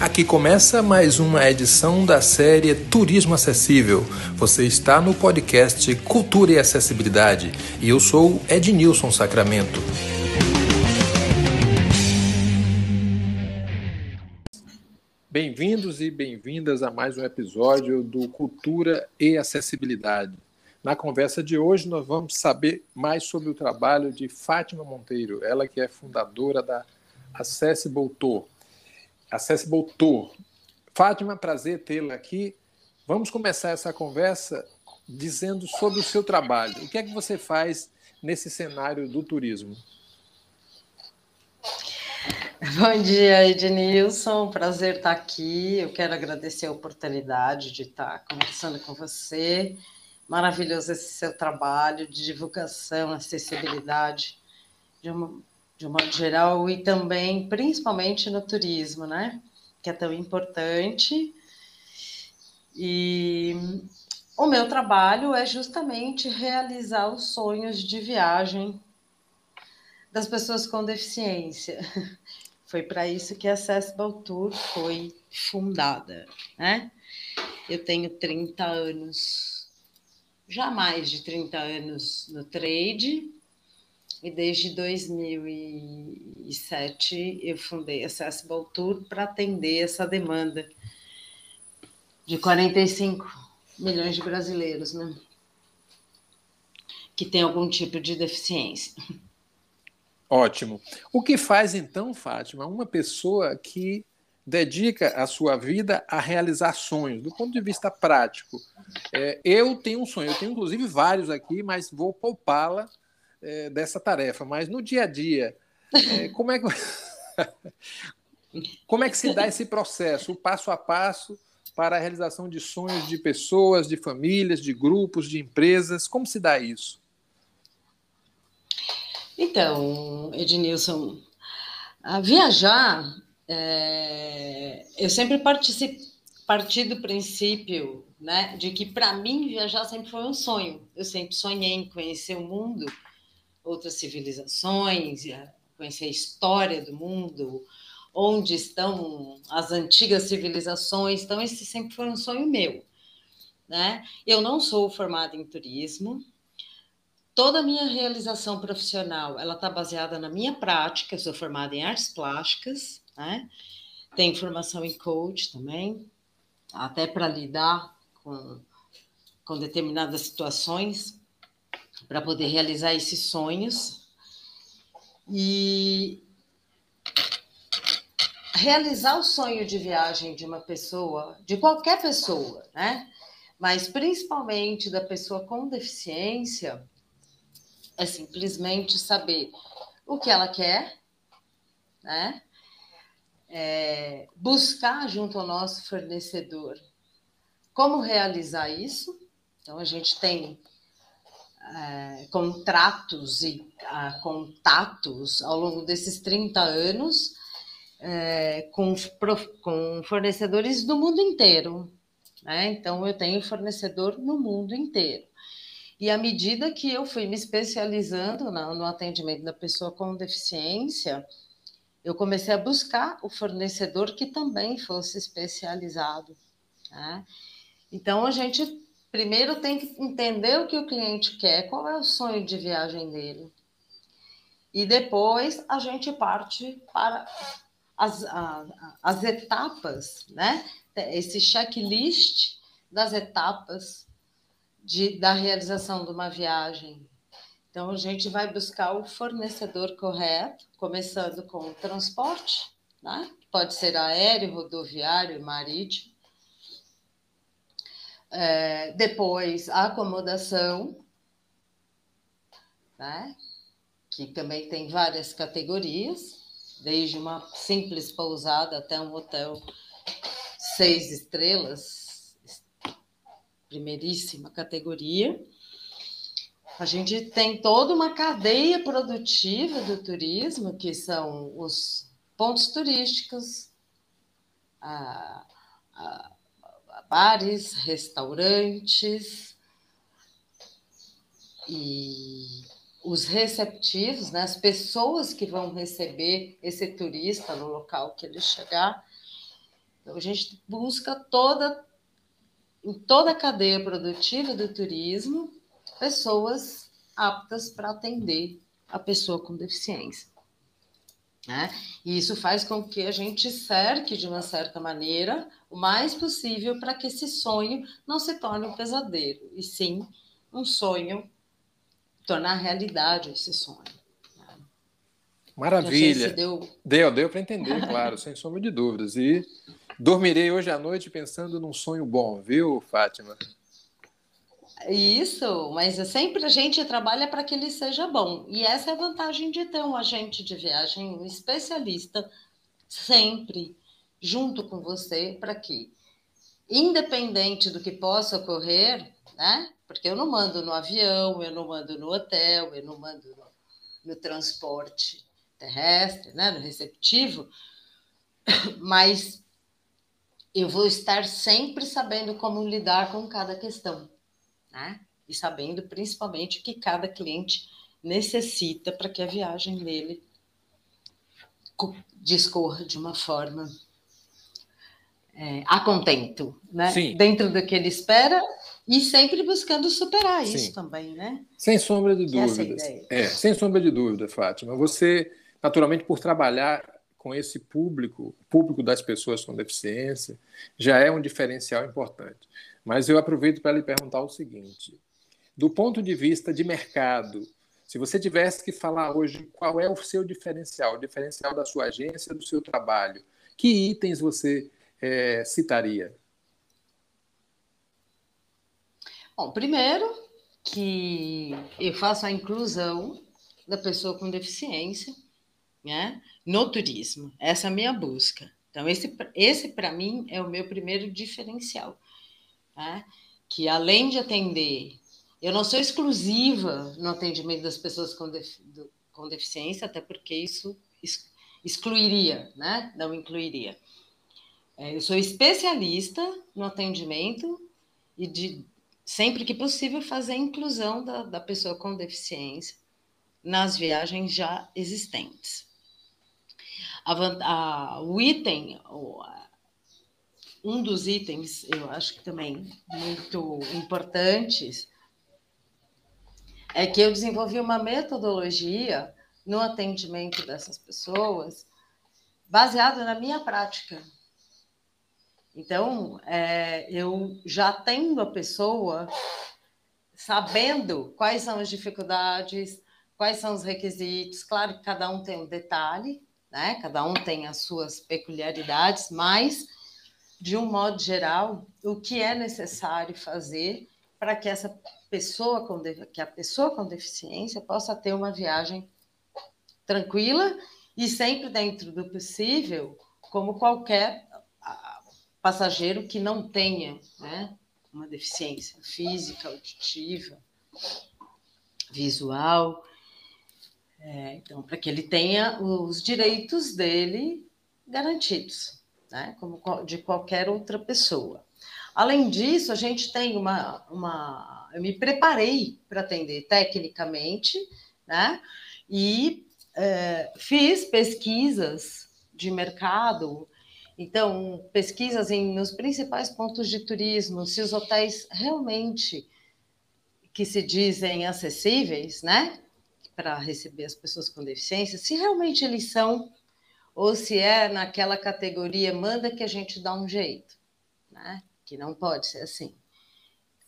Aqui começa mais uma edição da série Turismo Acessível. Você está no podcast Cultura e Acessibilidade e eu sou Ednilson Sacramento. Bem-vindos e bem-vindas a mais um episódio do Cultura e Acessibilidade. Na conversa de hoje, nós vamos saber mais sobre o trabalho de Fátima Monteiro, ela que é fundadora da Accessible Tour. Accessible Tour. Fátima, prazer tê-la aqui. Vamos começar essa conversa dizendo sobre o seu trabalho. O que é que você faz nesse cenário do turismo? Bom dia, Ednilson. Prazer estar aqui. Eu quero agradecer a oportunidade de estar conversando com você. Maravilhoso esse seu trabalho de divulgação, acessibilidade, de uma, de um modo geral, e também, principalmente no turismo, né? Que é tão importante. E o meu trabalho é justamente realizar os sonhos de viagem das pessoas com deficiência. Foi para isso que a Accessible Tour foi fundada, né? Eu tenho 30 anos, já mais de 30 anos no trade, e desde 2007 eu fundei Accessible Tour para atender essa demanda de 45 milhões de brasileiros, né? Que tem algum tipo de deficiência. Ótimo. O que faz então, Fátima, uma pessoa que dedica a sua vida a realizar sonhos, do ponto de vista prático? É, eu tenho um sonho, eu tenho inclusive vários aqui, mas vou poupá-la é, dessa tarefa. Mas no dia a dia, é, como, é que... como é que se dá esse processo, o passo a passo para a realização de sonhos de pessoas, de famílias, de grupos, de empresas? Como se dá isso? Então, Ednilson, a viajar, é, eu sempre parti do princípio né, de que para mim viajar sempre foi um sonho. Eu sempre sonhei em conhecer o mundo, outras civilizações, conhecer a história do mundo, onde estão as antigas civilizações. Então, esse sempre foi um sonho meu. Né? Eu não sou formada em turismo, toda a minha realização profissional ela está baseada na minha prática. Eu sou formada em artes plásticas, né? Tenho formação em coach também, até para lidar com, com determinadas situações, para poder realizar esses sonhos. E realizar o sonho de viagem de uma pessoa, de qualquer pessoa, né? Mas principalmente da pessoa com deficiência, é simplesmente saber o que ela quer, né? É, buscar junto ao nosso fornecedor como realizar isso. Então, a gente tem é, contratos e a, contatos ao longo desses 30 anos é, com, com fornecedores do mundo inteiro. Né? Então, eu tenho fornecedor no mundo inteiro. E à medida que eu fui me especializando no, no atendimento da pessoa com deficiência, eu comecei a buscar o fornecedor que também fosse especializado. Né? Então, a gente primeiro tem que entender o que o cliente quer, qual é o sonho de viagem dele. E depois a gente parte para as, as etapas, né? Esse checklist das etapas de, da realização de uma viagem. Então, a gente vai buscar o fornecedor correto, começando com o transporte, né? pode ser aéreo, rodoviário, marítimo. É, depois, a acomodação, né? que também tem várias categorias, desde uma simples pousada até um hotel seis estrelas, primeiríssima categoria. A gente tem toda uma cadeia produtiva do turismo, que são os pontos turísticos, a, a, bares, restaurantes e os receptivos, né, as pessoas que vão receber esse turista no local que ele chegar, Então, a gente busca toda, em toda a cadeia produtiva do turismo, pessoas aptas para atender a pessoa com deficiência. Né? E isso faz com que a gente cerque, de uma certa maneira, o mais possível para que esse sonho não se torne um pesadelo, e sim um sonho, tornar realidade esse sonho. Né? Maravilha. Se deu, deu, deu para entender, claro, sem sombra de dúvidas. E dormirei hoje à noite pensando num sonho bom, viu, Fátima? Isso, mas sempre a gente trabalha para que ele seja bom. E essa é a vantagem de ter um agente de viagem, um especialista, sempre junto com você, para que, independente do que possa ocorrer, né? Porque eu não mando no avião, eu não mando no hotel, eu não mando no, no transporte terrestre, né? No receptivo, mas eu vou estar sempre sabendo como lidar com cada questão né? E sabendo principalmente o que cada cliente necessita para que a viagem dele discorra de uma forma é, a contento, né? Sim. Dentro do que ele espera e sempre buscando superar Sim. isso também, né? Sem sombra de é dúvidas. É, sem sombra de dúvida, Fátima. Você, naturalmente, por trabalhar com esse público, público das pessoas com deficiência, já é um diferencial importante. Mas eu aproveito para lhe perguntar o seguinte: do ponto de vista de mercado, se você tivesse que falar hoje qual é o seu diferencial, o diferencial da sua agência, do seu trabalho, que itens você é, citaria? Bom, primeiro que eu faço a inclusão da pessoa com deficiência né, no turismo. Essa é a minha busca. Então, esse, esse para mim é o meu primeiro diferencial né? que além de atender, eu não sou exclusiva no atendimento das pessoas com, com deficiência, até porque isso excluiria, né? não incluiria. É, eu sou especialista no atendimento e de sempre que possível fazer a inclusão da, da pessoa com deficiência nas viagens já existentes. A, a, o item, um dos itens, eu acho que também muito importantes, é que eu desenvolvi uma metodologia no atendimento dessas pessoas baseada na minha prática. Então, é, eu já tendo a pessoa sabendo quais são as dificuldades, quais são os requisitos. Claro que cada um tem um detalhe, né? Cada um tem as suas peculiaridades, mas de um modo geral, o que é necessário fazer para que essa pessoa com que a pessoa com deficiência possa ter uma viagem tranquila e sempre dentro do possível, como qualquer passageiro que não tenha né, uma deficiência física, auditiva, visual. É, então, para que ele tenha os direitos dele garantidos né, como de qualquer outra pessoa. Além disso, a gente tem uma. uma eu me preparei para atender tecnicamente, né? E é, fiz pesquisas de mercado, então, pesquisas em, nos principais pontos de turismo, se os hotéis realmente que se dizem acessíveis, né? Para receber as pessoas com deficiência, se realmente eles são ou se é naquela categoria, manda que a gente dá um jeito, né? Que não pode ser assim.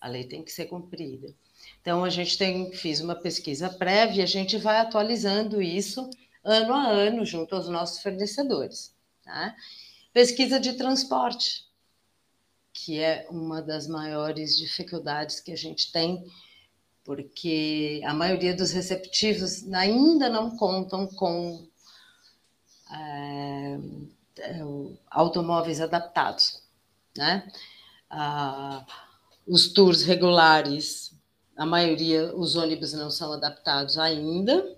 A lei tem que ser cumprida. Então, a gente tem, fiz uma pesquisa prévia, a gente vai atualizando isso ano a ano junto aos nossos fornecedores. Tá? Pesquisa de transporte, que é uma das maiores dificuldades que a gente tem, porque a maioria dos receptivos ainda não contam com automóveis adaptados, né? Ah, os tours regulares, a maioria, os ônibus não são adaptados ainda.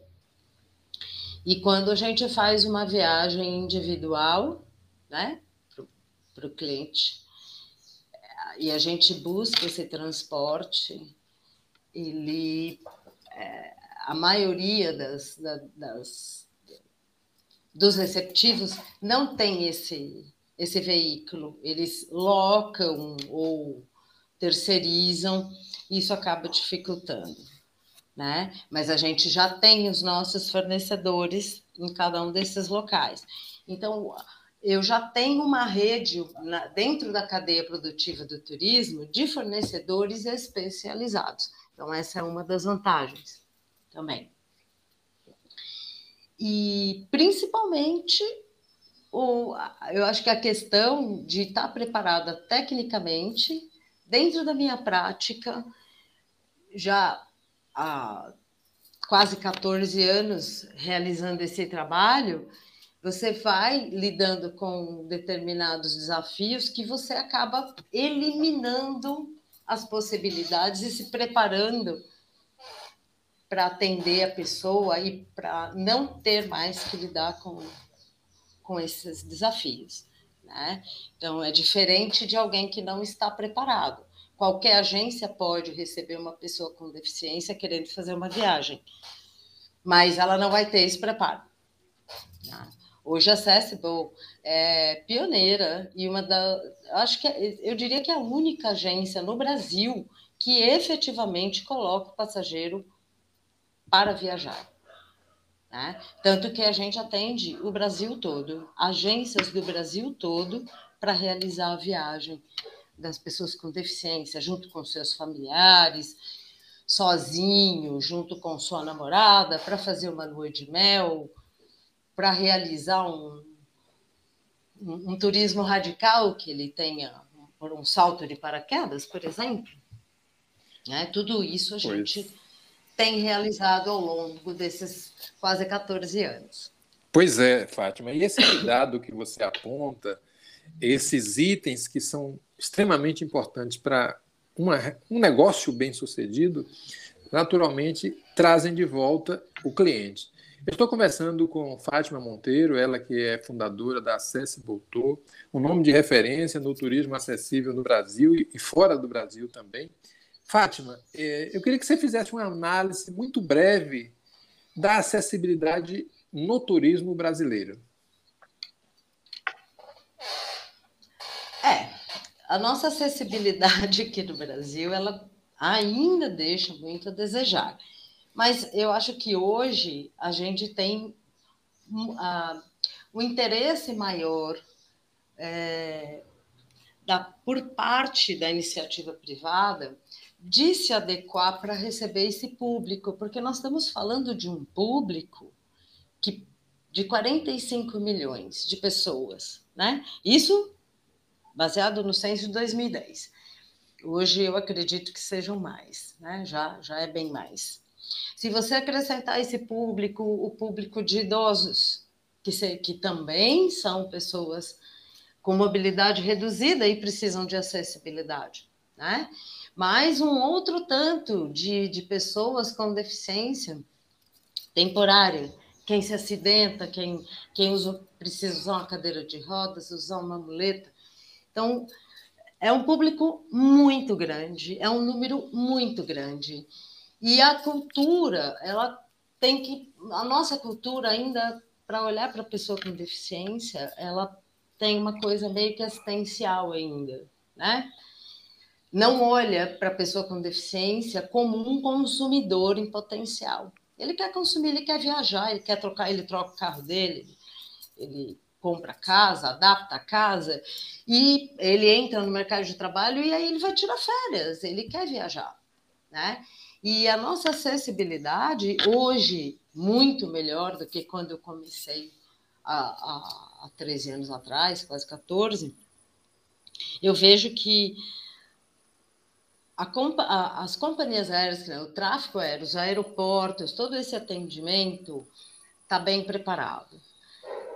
E quando a gente faz uma viagem individual, né, para o cliente, e a gente busca esse transporte, ele, é, a maioria das, das dos receptivos não tem esse esse veículo, eles locam ou terceirizam, isso acaba dificultando, né? Mas a gente já tem os nossos fornecedores em cada um desses locais. Então, eu já tenho uma rede na, dentro da cadeia produtiva do turismo de fornecedores especializados. Então, essa é uma das vantagens também. E, principalmente, o, eu acho que a questão de estar preparada tecnicamente, dentro da minha prática, já há quase 14 anos realizando esse trabalho, você vai lidando com determinados desafios que você acaba eliminando as possibilidades e se preparando para atender a pessoa e para não ter mais que lidar com, com esses desafios. Né? Então, é diferente de alguém que não está preparado. Qualquer agência pode receber uma pessoa com deficiência querendo fazer uma viagem, mas ela não vai ter esse preparo. Né? Hoje a Accessible é pioneira e uma da, acho que é, eu diria que é a única agência no Brasil que efetivamente coloca o passageiro para viajar. Né? Tanto que a gente atende o Brasil todo, agências do Brasil todo, para realizar a viagem das pessoas com deficiência, junto com seus familiares, sozinho, junto com sua namorada, para fazer uma lua de mel, para realizar um, um, um, turismo radical que ele tenha por um salto de paraquedas, por exemplo. Né? Tudo isso a gente pois tem realizado ao longo desses quase 14 anos. Pois é, Fátima. E esse cuidado que você aponta, esses itens que são extremamente importantes para um negócio bem sucedido, naturalmente trazem de volta o cliente. Eu estou conversando com Fátima Monteiro, ela que é fundadora da Accessible Tour, um nome de referência no turismo acessível no Brasil e fora do Brasil também. Fátima, é, eu queria que você fizesse uma análise muito breve da acessibilidade no turismo brasileiro. É, a nossa acessibilidade aqui no Brasil, ela ainda deixa muito a desejar. Mas eu acho que hoje a gente tem uh, um interesse maior é, da, por parte da iniciativa privada de se adequar para receber esse público, porque nós estamos falando de um público que de 45 milhões de pessoas, né? Isso baseado no censo de 2010. Hoje eu acredito que sejam mais, né? Já já é bem mais. Se você acrescentar esse público, o público de idosos, que, se, que também são pessoas com mobilidade reduzida e precisam de acessibilidade, né? mais um outro tanto de, de pessoas com deficiência temporária. Quem se acidenta, quem, quem usa, precisa usar uma cadeira de rodas, usar uma muleta. Então, é um público muito grande, é um número muito grande. E a cultura, ela tem que. A nossa cultura, ainda, para olhar para a pessoa com deficiência, ela tem uma coisa meio que assistencial ainda, né? Não olha para a pessoa com deficiência como um consumidor em potencial. Ele quer consumir, ele quer viajar, ele quer trocar, ele troca o carro dele, ele compra a casa, adapta a casa e ele entra no mercado de trabalho e aí ele vai tirar férias, ele quer viajar, né? E a nossa acessibilidade hoje muito melhor do que quando eu comecei há, há, há 13 anos atrás, quase 14, eu vejo que as companhias aéreas, né, o tráfego aéreo, os aeroportos, todo esse atendimento está bem preparado.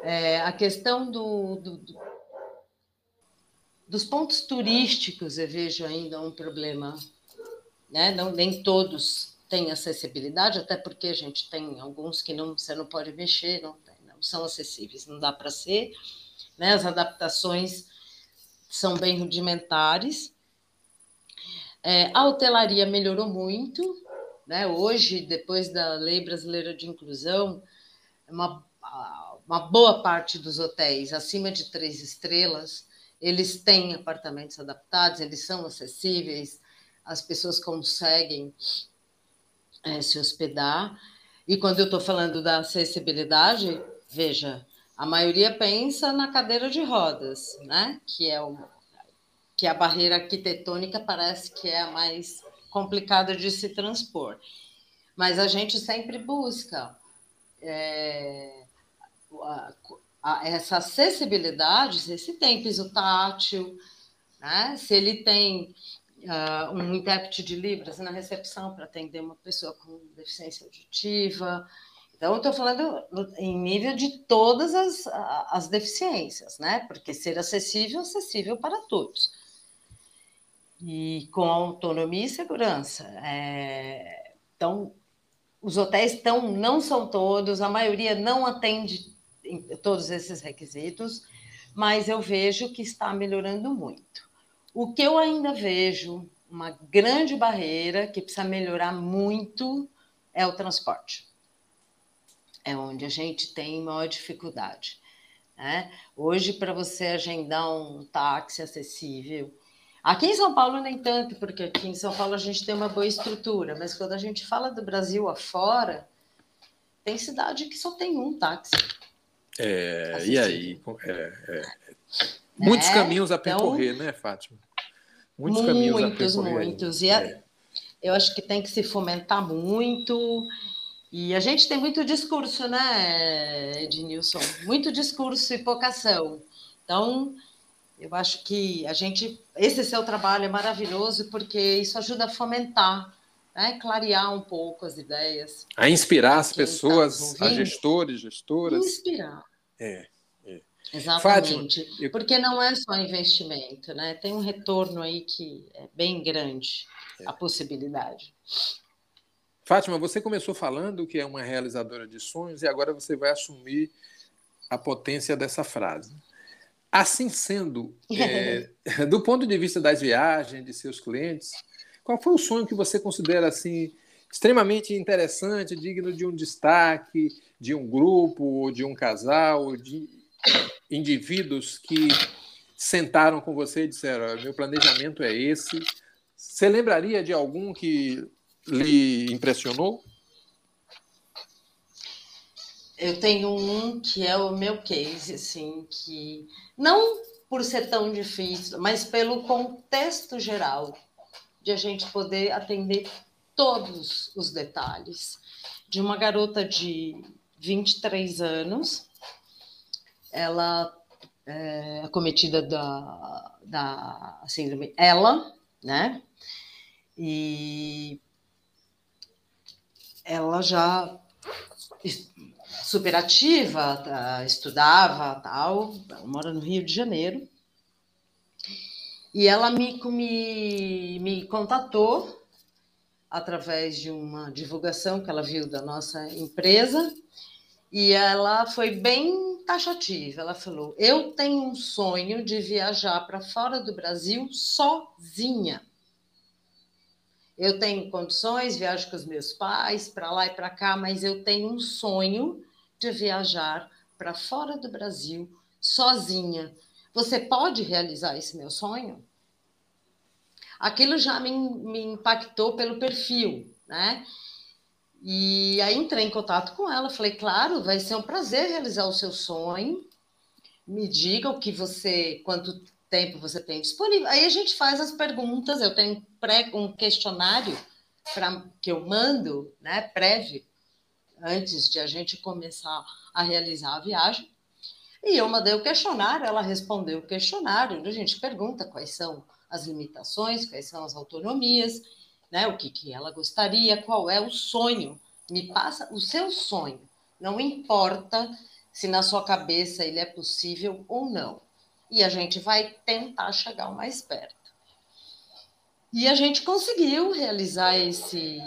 É, a questão do, do, do, dos pontos turísticos, eu vejo ainda um problema. Né? Não, nem todos têm acessibilidade, até porque a gente tem alguns que não, você não pode mexer, não, não são acessíveis, não dá para ser. Né? As adaptações são bem rudimentares. É, a hotelaria melhorou muito, né? Hoje, depois da Lei Brasileira de Inclusão, uma, uma boa parte dos hotéis acima de três estrelas, eles têm apartamentos adaptados, eles são acessíveis, as pessoas conseguem é, se hospedar. E quando eu estou falando da acessibilidade, veja, a maioria pensa na cadeira de rodas, né? Que é que a barreira arquitetônica parece que é a mais complicada de se transpor. Mas a gente sempre busca é, a, a, essa acessibilidade, se esse tem piso tátil, né? se ele tem uh, um intérprete de Libras na recepção para atender uma pessoa com deficiência auditiva, então, estou falando em nível de todas as, as deficiências, né? Porque ser acessível, acessível para todos. E com autonomia e segurança. É... Então, os hotéis estão, não são todos, a maioria não atende todos esses requisitos, mas eu vejo que está melhorando muito. O que eu ainda vejo, uma grande barreira que precisa melhorar muito, é o transporte é onde a gente tem maior dificuldade. Né? Hoje, para você agendar um táxi acessível, aqui em São Paulo nem tanto, porque aqui em São Paulo a gente tem uma boa estrutura, mas quando a gente fala do Brasil afora, tem cidade que só tem um táxi. É, e aí? É, é. Muitos é, caminhos a então percorrer, então, né, Fátima? Muitos, muitos caminhos a percorrer. Muitos, muitos. E é. eu acho que tem que se fomentar muito e a gente tem muito discurso, né, Ednilson? Muito discurso e pouca ação. Então, eu acho que a gente. Esse seu trabalho é maravilhoso porque isso ajuda a fomentar, né, clarear um pouco as ideias. A inspirar as tá pessoas, tá a gestores, gestoras. Inspirar. É. é. Exatamente. Fátima, eu... Porque não é só investimento, né? Tem um retorno aí que é bem grande, é. a possibilidade. Fátima, você começou falando que é uma realizadora de sonhos e agora você vai assumir a potência dessa frase. Assim sendo, é, do ponto de vista das viagens, de seus clientes, qual foi o sonho que você considera assim extremamente interessante, digno de um destaque, de um grupo, de um casal, de indivíduos que sentaram com você e disseram: meu planejamento é esse. Você lembraria de algum que lhe impressionou? Eu tenho um que é o meu case, assim, que não por ser tão difícil, mas pelo contexto geral de a gente poder atender todos os detalhes. De uma garota de 23 anos, ela é acometida da, da síndrome ela, né? E ela já superativa, tá, estudava, tal, mora no Rio de Janeiro. E ela me, me, me contatou através de uma divulgação que ela viu da nossa empresa, e ela foi bem taxativa. Ela falou: Eu tenho um sonho de viajar para fora do Brasil sozinha. Eu tenho condições, viajo com os meus pais para lá e para cá, mas eu tenho um sonho de viajar para fora do Brasil sozinha. Você pode realizar esse meu sonho? Aquilo já me, me impactou pelo perfil, né? E aí entrei em contato com ela, falei, claro, vai ser um prazer realizar o seu sonho. Me diga o que você, quanto tempo você tem disponível. Aí a gente faz as perguntas, eu tenho pré, um questionário pra, que eu mando, né, prévio, antes de a gente começar a realizar a viagem. E eu mandei o questionário, ela respondeu o questionário, a gente pergunta quais são as limitações, quais são as autonomias, né, o que, que ela gostaria, qual é o sonho. Me passa o seu sonho. Não importa se na sua cabeça ele é possível ou não e a gente vai tentar chegar o mais perto. E a gente conseguiu realizar esse,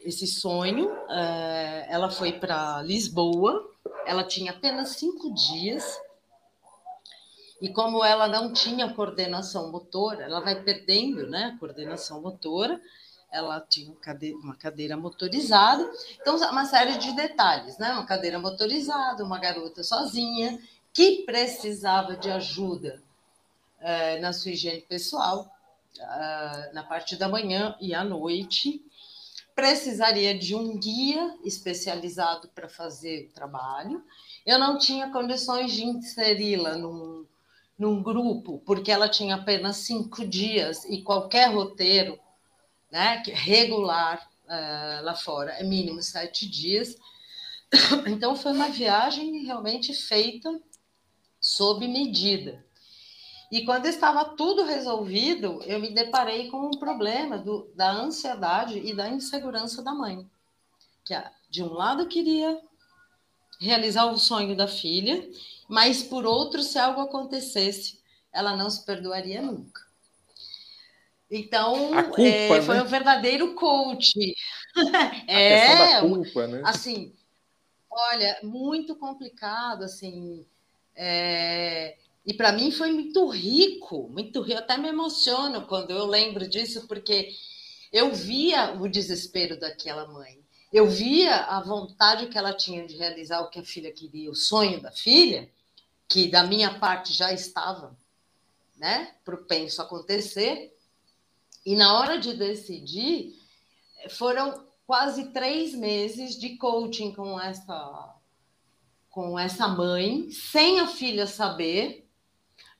esse sonho. Uh, ela foi para Lisboa, ela tinha apenas cinco dias. E como ela não tinha coordenação motora, ela vai perdendo né, a coordenação motora. ela tinha uma cadeira motorizada, então uma série de detalhes, né? Uma cadeira motorizada, uma garota sozinha que precisava de ajuda uh, na sua higiene pessoal, uh, na parte da manhã e à noite, precisaria de um guia especializado para fazer o trabalho. Eu não tinha condições de inseri-la num, num grupo, porque ela tinha apenas cinco dias e qualquer roteiro né, regular uh, lá fora é mínimo sete dias. Então, foi uma viagem realmente feita sob medida. E quando estava tudo resolvido, eu me deparei com um problema do, da ansiedade e da insegurança da mãe, que de um lado queria realizar o sonho da filha, mas por outro, se algo acontecesse, ela não se perdoaria nunca. Então, culpa, é, foi né? um verdadeiro coach. é, culpa, né? assim, olha, muito complicado, assim, é, e para mim foi muito rico, muito rico. Eu até me emociono quando eu lembro disso, porque eu via o desespero daquela mãe. Eu via a vontade que ela tinha de realizar o que a filha queria, o sonho da filha, que da minha parte já estava, né, propenso a acontecer. E na hora de decidir, foram quase três meses de coaching com essa com essa mãe, sem a filha saber,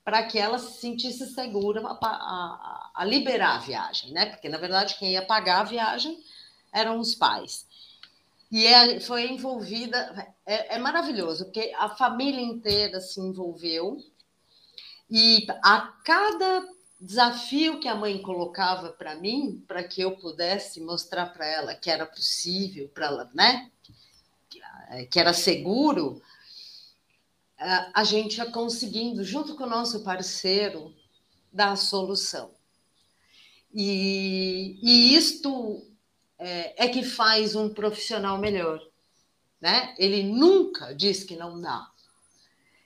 para que ela se sentisse segura a, a, a, liberar a viagem, né? Porque na verdade quem ia pagar a viagem eram os pais. E é, foi envolvida, é, é maravilhoso, porque a família inteira se envolveu e a cada desafio que a mãe colocava para mim, para que eu pudesse mostrar para ela que era possível, para ela, né? Que era seguro, a gente ia conseguindo, junto com o nosso parceiro, dar a solução. E, e isto é, é que faz um profissional melhor. Né? Ele nunca diz que não dá.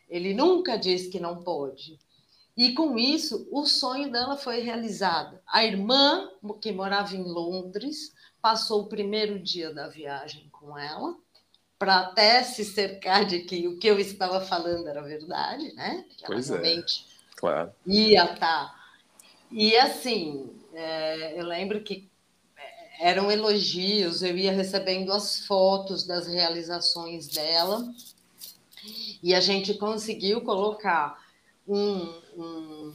Ele nunca diz que não pode. E com isso, o sonho dela foi realizado. A irmã, que morava em Londres, passou o primeiro dia da viagem com ela para até se cercar de que o que eu estava falando era verdade, né? Que pois ela é, realmente é, claro. ia estar. Tá. E assim, é, eu lembro que é, eram elogios, eu ia recebendo as fotos das realizações dela, e a gente conseguiu colocar um, um,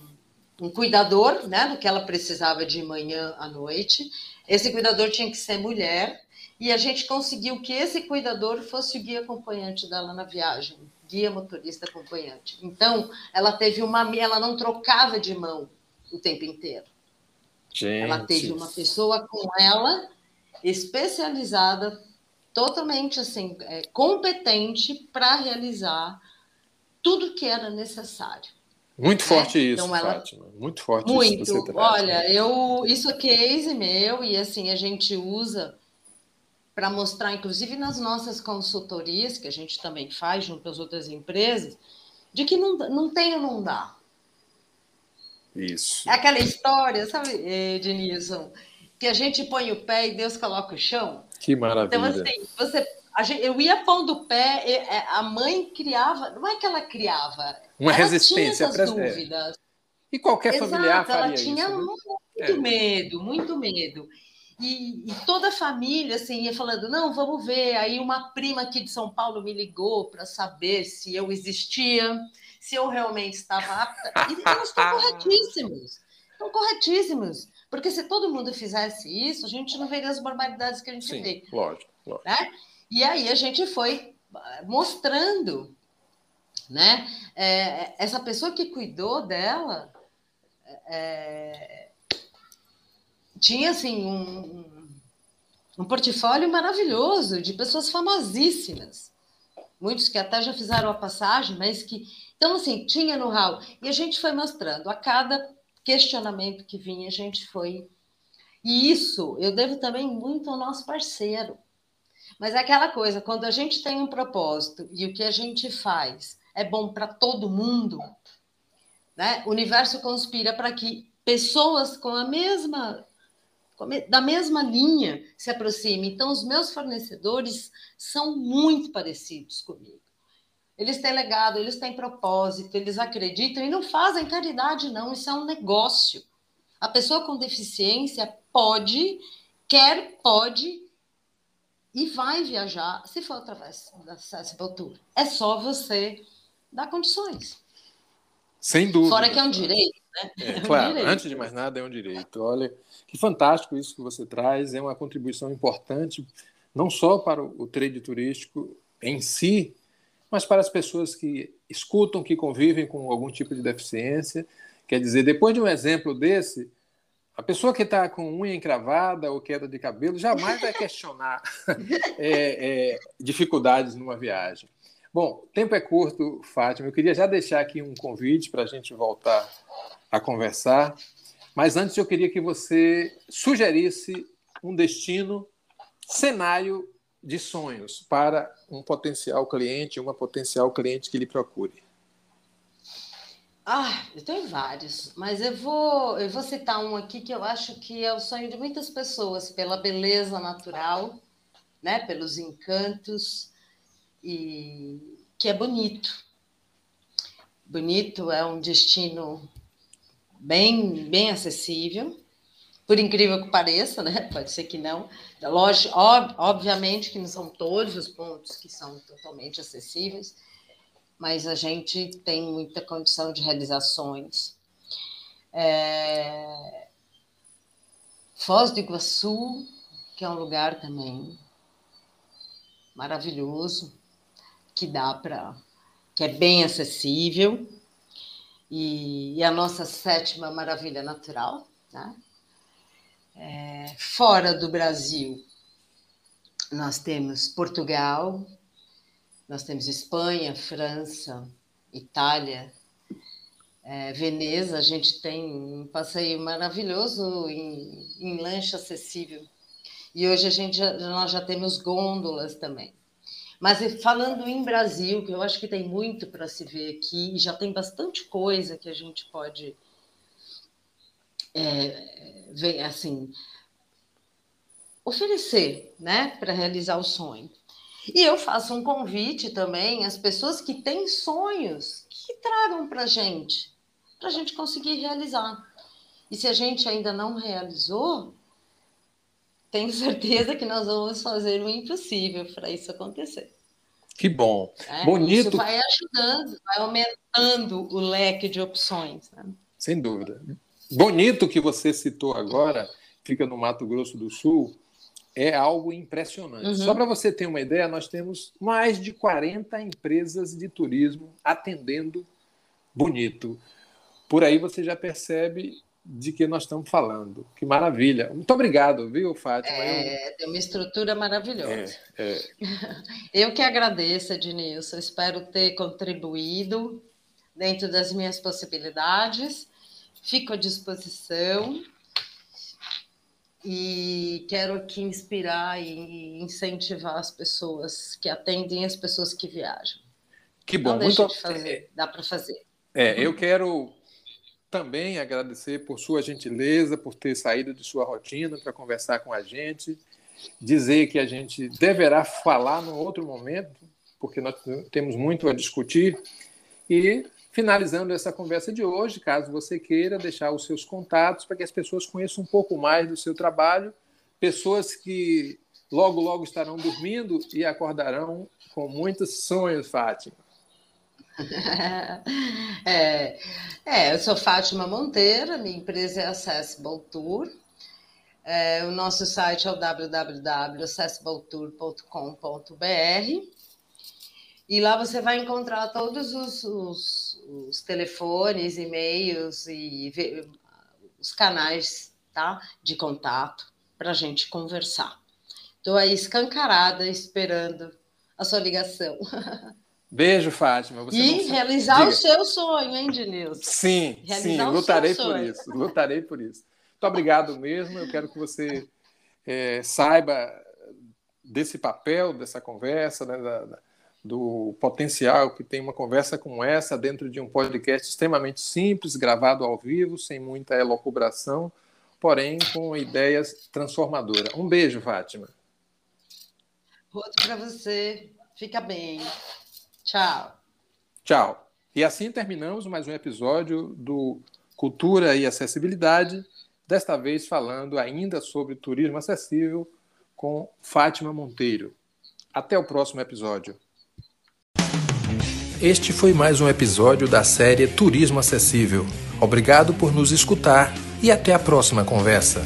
um cuidador, né, do que ela precisava de manhã à noite. Esse cuidador tinha que ser mulher, e a gente conseguiu que esse cuidador fosse o guia acompanhante dela na viagem, guia motorista acompanhante. Então, ela teve uma, ela não trocava de mão o tempo inteiro. Gente. Ela teve uma pessoa com ela especializada, totalmente assim, é, competente para realizar tudo que era necessário. Muito né? forte isso, então, ela... Fátima. Muito forte muito. isso. Muito. Olha, eu isso é case meu e assim a gente usa para mostrar, inclusive nas nossas consultorias, que a gente também faz junto às outras empresas, de que não, não tem ou não dá. Isso. É aquela história, sabe, Denilson, que a gente põe o pé e Deus coloca o chão. Que maravilha. Então, assim, você, gente, eu ia pondo o pé, é, a mãe criava, não é que ela criava, uma ela resistência tinha essas dúvidas. E qualquer Exato, familiar faria ela tinha isso, né? muito é. medo, muito medo. E, e, toda a família assim ia falando: não, vamos ver. Aí uma prima aqui de São Paulo me ligou para saber se eu existia, se eu realmente estava apta. E elas estão corretíssimos, estão corretíssimos. Porque se todo mundo fizesse isso, a gente não veria as barbaridades que a gente Sim, vê. Lógico, lógico. Né? E aí a gente foi ah, mostrando, né? É, essa pessoa que cuidou dela. É, tinha assim um, um portfólio maravilhoso de pessoas famosíssimas. Muitos que até já fizeram a passagem, mas que. Então, assim, tinha know-how. E a gente foi mostrando. A cada questionamento que vinha, a gente foi. E isso eu devo também muito ao nosso parceiro. Mas é aquela coisa, quando a gente tem um propósito e o que a gente faz é bom para todo mundo, né? o universo conspira para que pessoas com a mesma da mesma linha se aproxime. Então, os meus fornecedores são muito parecidos comigo. Eles têm legado, eles têm propósito, eles acreditam e não fazem caridade, não. Isso é um negócio. A pessoa com deficiência pode, quer, pode e vai viajar se for através da Accessible Tour. É só você dar condições. Sem dúvida. Fora que é um direito, né? É, é claro, um antes de mais nada, é um direito. Olha, que fantástico isso que você traz, é uma contribuição importante, não só para o trade turístico em si, mas para as pessoas que escutam, que convivem com algum tipo de deficiência. Quer dizer, depois de um exemplo desse, a pessoa que está com unha encravada ou queda de cabelo jamais vai questionar é, é, dificuldades numa viagem. Bom, tempo é curto, Fátima. Eu queria já deixar aqui um convite para a gente voltar a conversar. Mas antes eu queria que você sugerisse um destino, cenário de sonhos para um potencial cliente, uma potencial cliente que lhe procure. Ah, eu tenho vários, mas eu vou, eu vou citar um aqui que eu acho que é o sonho de muitas pessoas, pela beleza natural, né, pelos encantos, e que é bonito. Bonito é um destino bem, bem acessível, por incrível que pareça, né? Pode ser que não. Lógico, ob, obviamente que não são todos os pontos que são totalmente acessíveis, mas a gente tem muita condição de realizações. É... Foz do Iguaçu, que é um lugar também maravilhoso, que dá para. que é bem acessível, e, e, a nossa sétima maravilha natural. Né? É, fora do Brasil, nós temos Portugal, nós temos Espanha, França, Itália, é, Veneza. A gente tem um passeio maravilhoso em, em lancha acessível. E hoje a gente já, nós já temos gôndolas também. Mas falando em Brasil, que eu acho que tem muito para se ver aqui, e já tem bastante coisa que a gente pode é, ver, assim, oferecer, né, para realizar o sonho. E eu faço um convite também às pessoas que têm sonhos que tragam para a gente, para a gente conseguir realizar. E se a gente ainda não realizou, tenho certeza que nós vamos fazer o impossível para isso acontecer. Que bom. É, Bonito. Isso vai ajudando, vai aumentando o leque de opções. Né? Sem dúvida. Bonito que você citou agora, fica no Mato Grosso do Sul, é algo impressionante. Uhum. Só para você ter uma ideia, nós temos mais de 40 empresas de turismo atendendo bonito. Por aí você já percebe de que nós estamos falando. Que maravilha. Muito obrigado, viu, Fátima? É, tem uma estrutura maravilhosa. É, é. Eu que agradeço, Ednilson. Espero ter contribuído dentro das minhas possibilidades. Fico à disposição e quero aqui inspirar e incentivar as pessoas que atendem as pessoas que viajam. Que bom, Não muito de fazer, dá para fazer. É, eu quero também agradecer por sua gentileza, por ter saído de sua rotina para conversar com a gente, dizer que a gente deverá falar no outro momento, porque nós temos muito a discutir e finalizando essa conversa de hoje, caso você queira deixar os seus contatos para que as pessoas conheçam um pouco mais do seu trabalho, pessoas que logo, logo estarão dormindo e acordarão com muitos sonhos, Fátima. É, é, eu sou Fátima Monteira, minha empresa é Accessible Tour. É, o nosso site é o www.accessibletour.com.br e lá você vai encontrar todos os, os, os telefones, e-mails e os canais tá, de contato para a gente conversar. Estou aí escancarada esperando a sua ligação. Beijo, Fátima. Você e realizar Diga. o seu sonho, hein, Denilson? Sim, realizar sim, lutarei por isso. Lutarei por isso. Muito obrigado mesmo. Eu quero que você é, saiba desse papel, dessa conversa, né, da, do potencial que tem uma conversa como essa dentro de um podcast extremamente simples, gravado ao vivo, sem muita elocubração, porém com ideias transformadoras. Um beijo, Fátima. Outro para você. Fica bem. Tchau. Tchau. E assim terminamos mais um episódio do Cultura e Acessibilidade, desta vez falando ainda sobre turismo acessível com Fátima Monteiro. Até o próximo episódio. Este foi mais um episódio da série Turismo Acessível. Obrigado por nos escutar e até a próxima conversa.